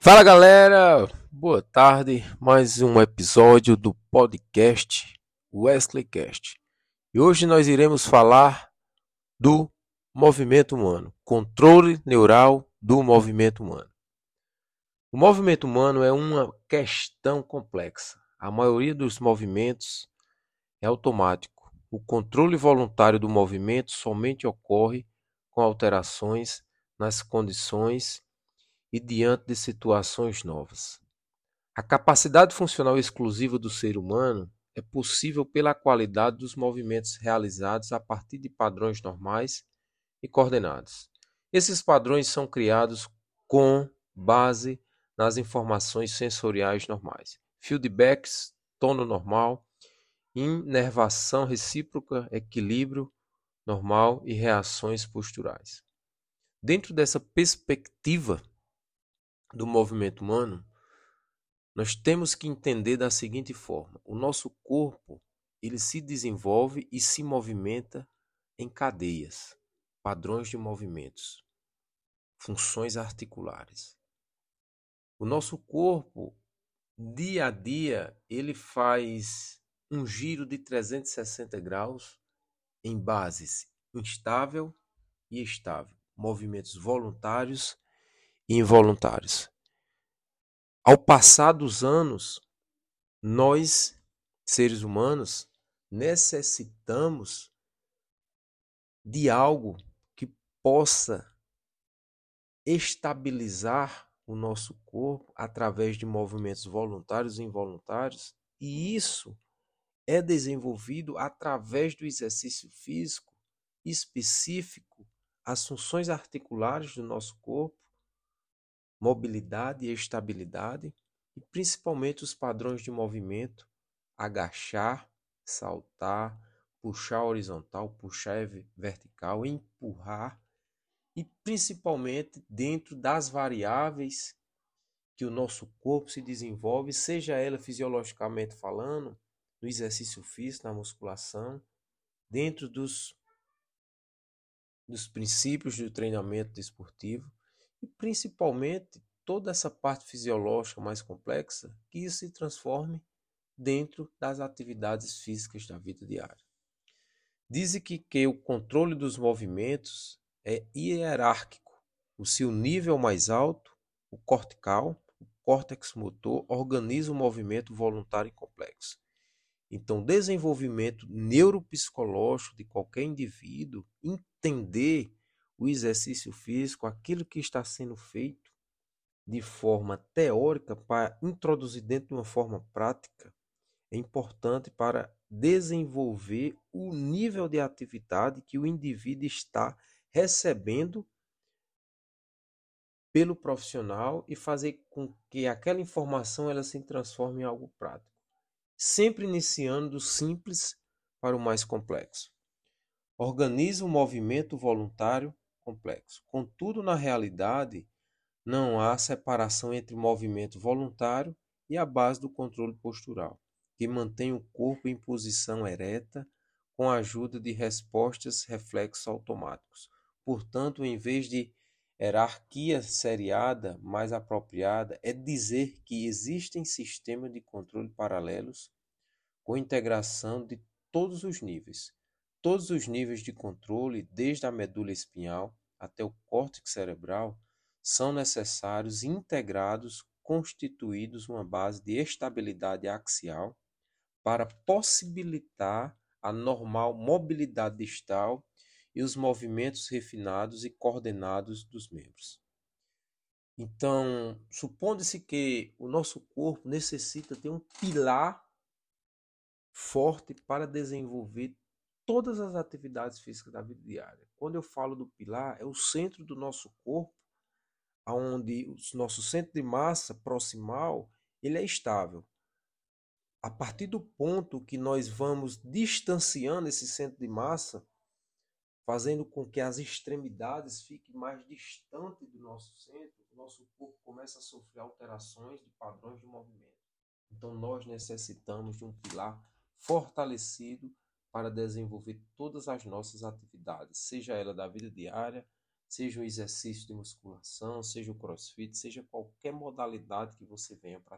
Fala galera, boa tarde. Mais um episódio do podcast Wesley Cast. E hoje nós iremos falar do movimento humano, controle neural do movimento humano. O movimento humano é uma questão complexa. A maioria dos movimentos é automático. O controle voluntário do movimento somente ocorre com alterações nas condições e diante de situações novas. A capacidade funcional exclusiva do ser humano é possível pela qualidade dos movimentos realizados a partir de padrões normais e coordenados. Esses padrões são criados com base nas informações sensoriais normais, feedbacks, tono normal, inervação recíproca, equilíbrio normal e reações posturais. Dentro dessa perspectiva, do movimento humano, nós temos que entender da seguinte forma: o nosso corpo ele se desenvolve e se movimenta em cadeias, padrões de movimentos, funções articulares. O nosso corpo, dia a dia, ele faz um giro de 360 graus em bases instável e estável, movimentos voluntários involuntários. Ao passar dos anos, nós, seres humanos, necessitamos de algo que possa estabilizar o nosso corpo através de movimentos voluntários e involuntários, e isso é desenvolvido através do exercício físico específico, as funções articulares do nosso corpo mobilidade e estabilidade, e principalmente os padrões de movimento, agachar, saltar, puxar horizontal, puxar vertical, empurrar, e principalmente dentro das variáveis que o nosso corpo se desenvolve, seja ela fisiologicamente falando, no exercício físico, na musculação, dentro dos, dos princípios do treinamento desportivo, e principalmente toda essa parte fisiológica mais complexa, que isso se transforme dentro das atividades físicas da vida diária. Dizem que, que o controle dos movimentos é hierárquico. O seu nível mais alto, o cortical, o córtex motor, organiza o movimento voluntário e complexo. Então, desenvolvimento neuropsicológico de qualquer indivíduo, entender o exercício físico, aquilo que está sendo feito de forma teórica para introduzir dentro de uma forma prática, é importante para desenvolver o nível de atividade que o indivíduo está recebendo pelo profissional e fazer com que aquela informação ela se transforme em algo prático, sempre iniciando do simples para o mais complexo. Organiza o movimento voluntário complexo. Contudo, na realidade, não há separação entre movimento voluntário e a base do controle postural, que mantém o corpo em posição ereta com a ajuda de respostas reflexos automáticos. Portanto, em vez de hierarquia seriada mais apropriada é dizer que existem sistemas de controle paralelos com integração de todos os níveis, Todos os níveis de controle, desde a medula espinhal até o córtex cerebral, são necessários integrados, constituídos uma base de estabilidade axial para possibilitar a normal mobilidade distal e os movimentos refinados e coordenados dos membros. Então, supondo-se que o nosso corpo necessita ter um pilar forte para desenvolver todas as atividades físicas da vida diária. Quando eu falo do pilar, é o centro do nosso corpo, onde o nosso centro de massa proximal ele é estável. A partir do ponto que nós vamos distanciando esse centro de massa, fazendo com que as extremidades fiquem mais distantes do nosso centro, o nosso corpo começa a sofrer alterações de padrões de movimento. Então nós necessitamos de um pilar fortalecido para desenvolver todas as nossas atividades, seja ela da vida diária, seja o exercício de musculação, seja o crossfit, seja qualquer modalidade que você venha